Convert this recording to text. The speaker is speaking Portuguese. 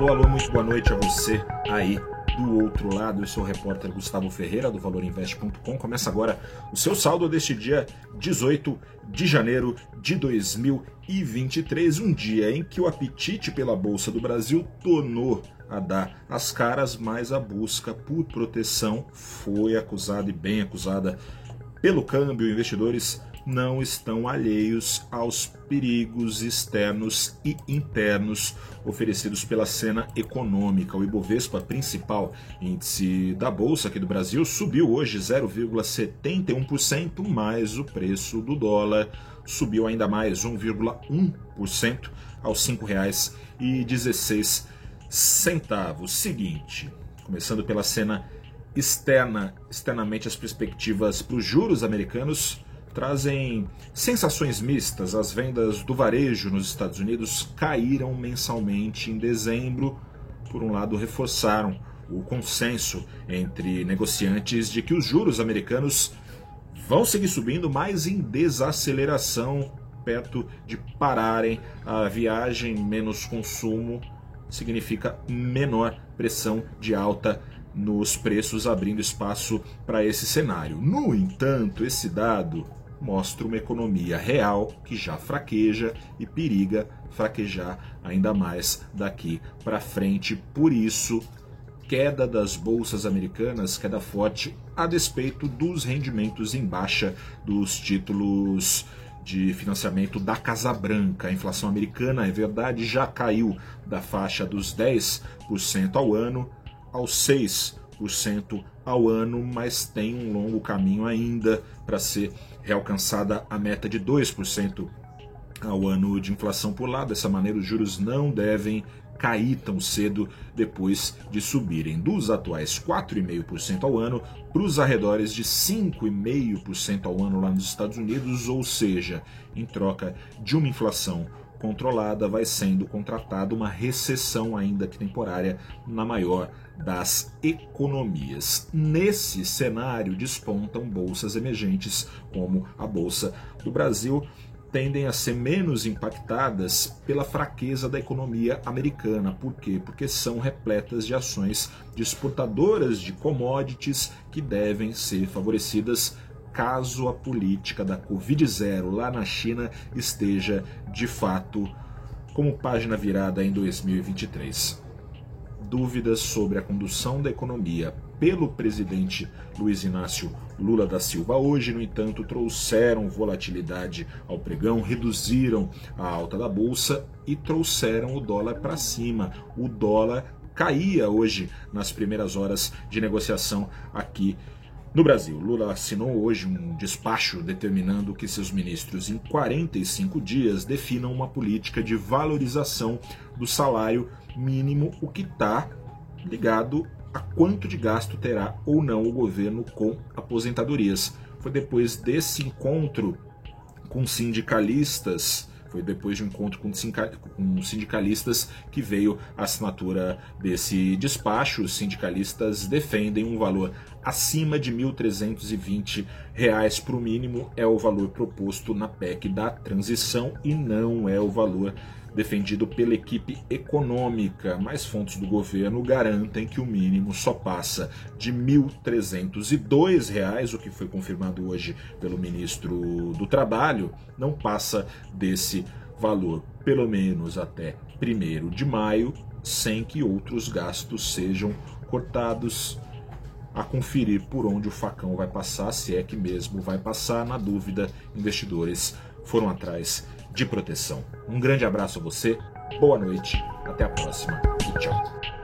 Alô, alô, muito boa noite a você aí do outro lado. Eu sou o repórter Gustavo Ferreira do ValorInvest.com. Começa agora o seu saldo deste dia 18 de janeiro de 2023, um dia em que o apetite pela Bolsa do Brasil tornou a dar as caras, mas a busca por proteção foi acusada e bem acusada pelo câmbio. Investidores não estão alheios aos perigos externos e internos oferecidos pela cena econômica. O Ibovespa, principal índice da bolsa aqui do Brasil, subiu hoje 0,71%, mas o preço do dólar subiu ainda mais 1,1% aos R$ 5,16. Seguinte, começando pela cena externa, externamente as perspectivas para os juros americanos trazem sensações mistas. As vendas do varejo nos Estados Unidos caíram mensalmente em dezembro. Por um lado, reforçaram o consenso entre negociantes de que os juros americanos vão seguir subindo, mas em desaceleração, perto de pararem a viagem, menos consumo significa menor pressão de alta nos preços, abrindo espaço para esse cenário. No entanto, esse dado mostra uma economia real que já fraqueja e periga fraquejar ainda mais daqui para frente. Por isso, queda das bolsas americanas, queda forte a despeito dos rendimentos em baixa dos títulos de financiamento da Casa Branca. A inflação americana, é verdade, já caiu da faixa dos 10% ao ano aos 6% ao ano, mas tem um longo caminho ainda para ser realcançada a meta de 2% ao ano de inflação por lá. Dessa maneira, os juros não devem cair tão cedo depois de subirem dos atuais 4,5% ao ano para os arredores de 5,5% ao ano lá nos Estados Unidos, ou seja, em troca de uma inflação controlada, vai sendo contratada uma recessão, ainda que temporária, na maior das economias. Nesse cenário despontam bolsas emergentes, como a Bolsa do Brasil, tendem a ser menos impactadas pela fraqueza da economia americana. Por quê? Porque são repletas de ações de exportadoras de commodities que devem ser favorecidas caso a política da Covid-0 lá na China esteja de fato como página virada em 2023. Dúvidas sobre a condução da economia pelo presidente Luiz Inácio Lula da Silva hoje, no entanto, trouxeram volatilidade ao pregão, reduziram a alta da bolsa e trouxeram o dólar para cima. O dólar caía hoje nas primeiras horas de negociação aqui no Brasil, Lula assinou hoje um despacho determinando que seus ministros, em 45 dias, definam uma política de valorização do salário mínimo, o que está ligado a quanto de gasto terá ou não o governo com aposentadorias. Foi depois desse encontro com sindicalistas foi depois de um encontro com, com sindicalistas que veio a assinatura desse despacho. Os sindicalistas defendem um valor acima de 1.320 reais para o mínimo é o valor proposto na PEC da transição e não é o valor defendido pela equipe econômica, mas fontes do governo garantem que o mínimo só passa de R$ 1.302, o que foi confirmado hoje pelo ministro do Trabalho, não passa desse valor, pelo menos até 1 de maio, sem que outros gastos sejam cortados. A conferir por onde o facão vai passar, se é que mesmo vai passar, na dúvida, investidores foram atrás de proteção. Um grande abraço a você, boa noite, até a próxima e tchau.